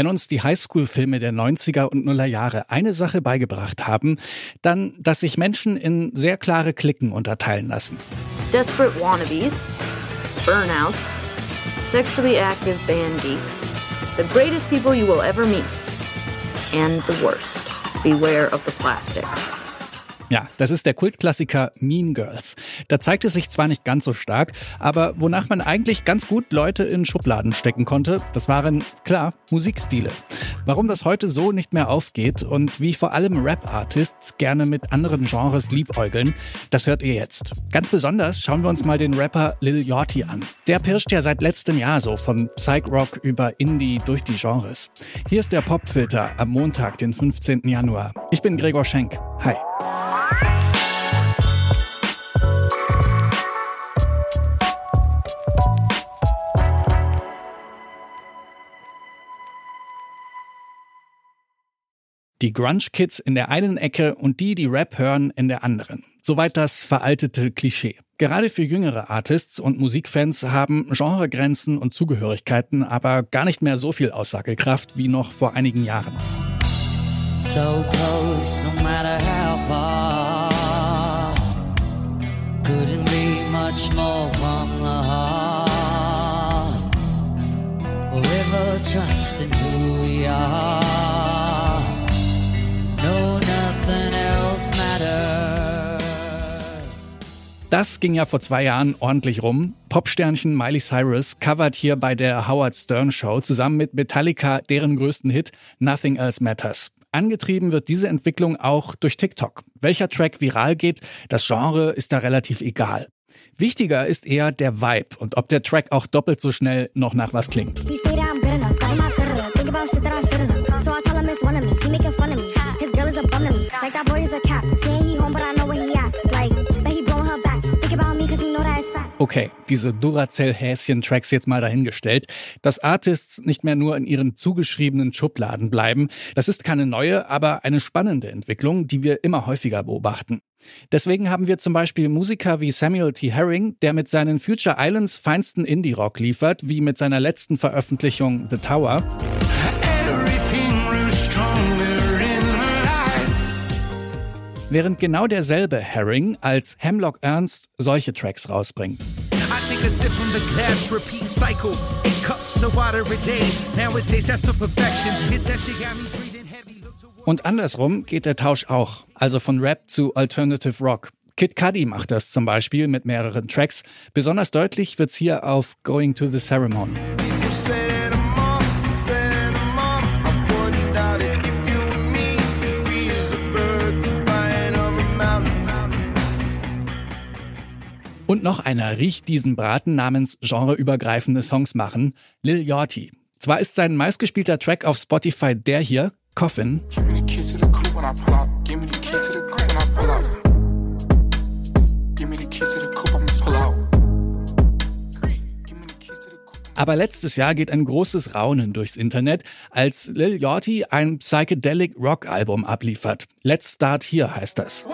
Wenn uns die Highschool-Filme der 90er und Nuller Jahre eine Sache beigebracht haben, dann, dass sich Menschen in sehr klare Klicken unterteilen lassen. Desperate wannabes, burnouts, sexually active band geeks, the greatest people you will ever meet, and the worst. Beware of the plastics. Ja, das ist der Kultklassiker Mean Girls. Da zeigt es sich zwar nicht ganz so stark, aber wonach man eigentlich ganz gut Leute in Schubladen stecken konnte, das waren, klar, Musikstile. Warum das heute so nicht mehr aufgeht und wie vor allem Rap-Artists gerne mit anderen Genres liebäugeln, das hört ihr jetzt. Ganz besonders schauen wir uns mal den Rapper Lil Yachty an. Der pirscht ja seit letztem Jahr so von Psych-Rock über Indie durch die Genres. Hier ist der Popfilter am Montag, den 15. Januar. Ich bin Gregor Schenk. Hi. Die Grunge-Kids in der einen Ecke und die, die Rap hören, in der anderen. Soweit das veraltete Klischee. Gerade für jüngere Artists und Musikfans haben Genregrenzen und Zugehörigkeiten aber gar nicht mehr so viel Aussagekraft wie noch vor einigen Jahren. So close, no matter how far. Couldn't be much more from the heart. Forever trusting who we are. Das ging ja vor zwei Jahren ordentlich rum. Popsternchen Miley Cyrus covert hier bei der Howard Stern Show zusammen mit Metallica deren größten Hit Nothing Else Matters. Angetrieben wird diese Entwicklung auch durch TikTok. Welcher Track viral geht, das Genre ist da relativ egal. Wichtiger ist eher der Vibe und ob der Track auch doppelt so schnell noch nach was klingt. He Okay, diese Duracell-Häschen-Tracks jetzt mal dahingestellt. Dass Artists nicht mehr nur in ihren zugeschriebenen Schubladen bleiben, das ist keine neue, aber eine spannende Entwicklung, die wir immer häufiger beobachten. Deswegen haben wir zum Beispiel Musiker wie Samuel T. Herring, der mit seinen Future Islands feinsten Indie-Rock liefert, wie mit seiner letzten Veröffentlichung The Tower. Während genau derselbe Herring als Hemlock Ernst solche Tracks rausbringt. Und andersrum geht der Tausch auch, also von Rap zu Alternative Rock. Kid Cudi macht das zum Beispiel mit mehreren Tracks. Besonders deutlich wird's hier auf Going to the Ceremony. Und noch einer riecht diesen Braten namens genreübergreifende Songs machen, Lil Yachty. Zwar ist sein meistgespielter Track auf Spotify der hier, Coffin. Aber letztes Jahr geht ein großes Raunen durchs Internet, als Lil Yachty ein Psychedelic Rock Album abliefert. Let's Start Here heißt das.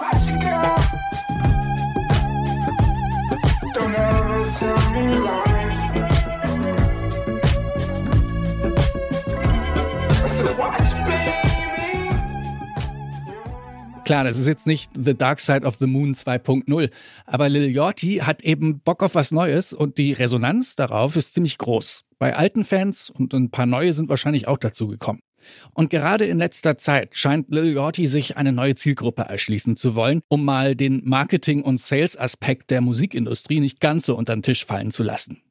Klar, das ist jetzt nicht The Dark Side of the Moon 2.0, aber Lil Yachty hat eben Bock auf was Neues und die Resonanz darauf ist ziemlich groß. Bei alten Fans und ein paar neue sind wahrscheinlich auch dazu gekommen. Und gerade in letzter Zeit scheint Lil Yachty sich eine neue Zielgruppe erschließen zu wollen, um mal den Marketing- und Sales-Aspekt der Musikindustrie nicht ganz so unter den Tisch fallen zu lassen.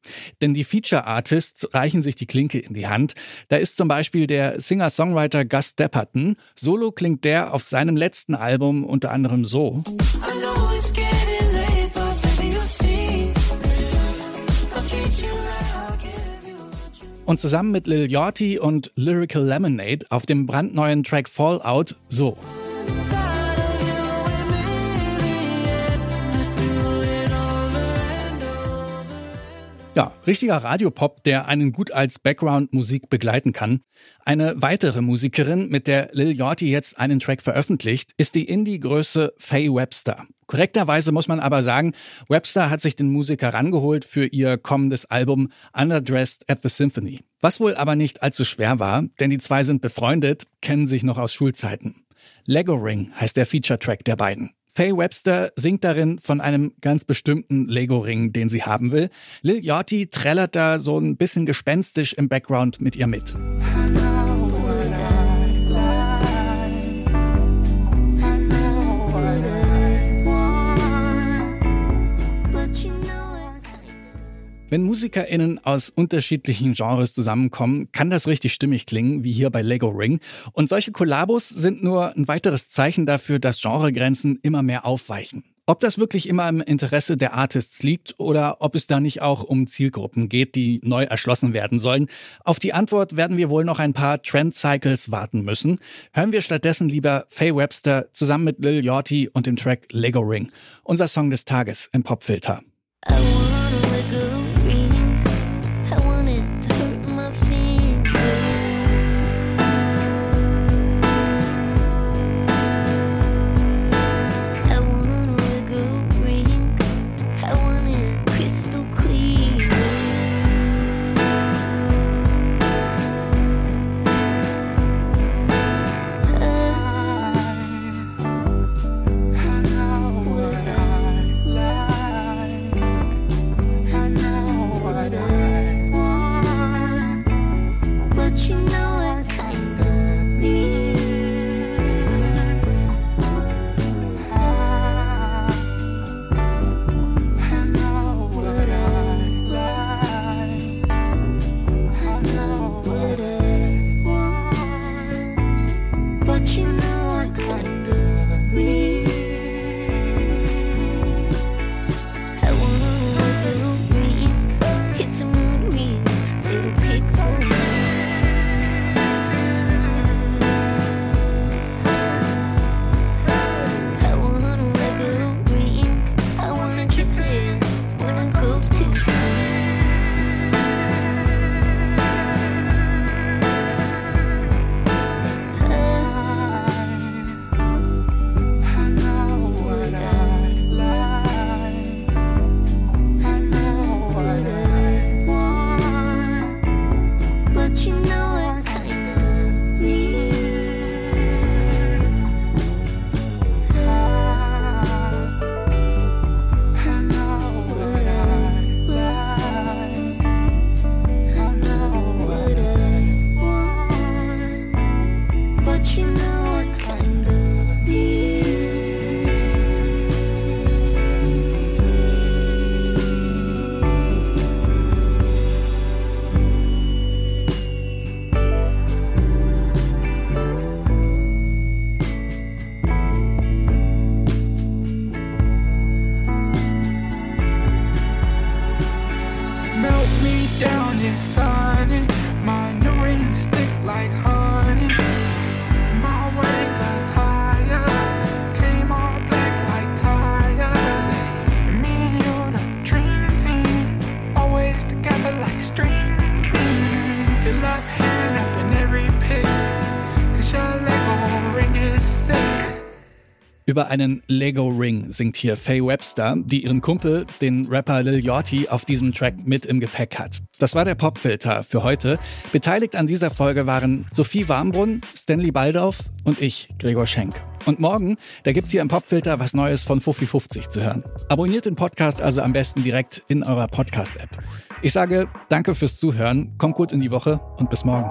Denn die Feature-Artists reichen sich die Klinke in die Hand. Da ist zum Beispiel der Singer-Songwriter Gus Depperton. Solo klingt der auf seinem letzten Album unter anderem so. Und zusammen mit Lil Yachty und Lyrical Lemonade auf dem brandneuen Track Fallout so. Ja, richtiger Radiopop, der einen gut als Background-Musik begleiten kann. Eine weitere Musikerin, mit der Lil Yachty jetzt einen Track veröffentlicht, ist die Indie-Größe Faye Webster. Korrekterweise muss man aber sagen, Webster hat sich den Musiker rangeholt für ihr kommendes Album Underdressed at the Symphony. Was wohl aber nicht allzu schwer war, denn die zwei sind befreundet, kennen sich noch aus Schulzeiten. Lego Ring heißt der Feature-Track der beiden. Faye Webster singt darin von einem ganz bestimmten Lego-Ring, den sie haben will. Lil Yachty trällert da so ein bisschen gespenstisch im Background mit ihr mit. Wenn MusikerInnen aus unterschiedlichen Genres zusammenkommen, kann das richtig stimmig klingen, wie hier bei Lego Ring. Und solche Kollabos sind nur ein weiteres Zeichen dafür, dass Genregrenzen immer mehr aufweichen. Ob das wirklich immer im Interesse der Artists liegt oder ob es da nicht auch um Zielgruppen geht, die neu erschlossen werden sollen, auf die Antwort werden wir wohl noch ein paar Trend Cycles warten müssen. Hören wir stattdessen lieber Faye Webster zusammen mit Lil Yachty und dem Track Lego Ring, unser Song des Tages im Popfilter. you know. Über einen Lego Ring singt hier Faye Webster, die ihren Kumpel, den Rapper Lil Yachty, auf diesem Track mit im Gepäck hat. Das war der Popfilter für heute. Beteiligt an dieser Folge waren Sophie Warmbrunn, Stanley Baldauf und ich, Gregor Schenk. Und morgen, da gibt's hier im Popfilter was Neues von Fuffi 50 zu hören. Abonniert den Podcast also am besten direkt in eurer Podcast-App. Ich sage danke fürs Zuhören, kommt gut in die Woche und bis morgen.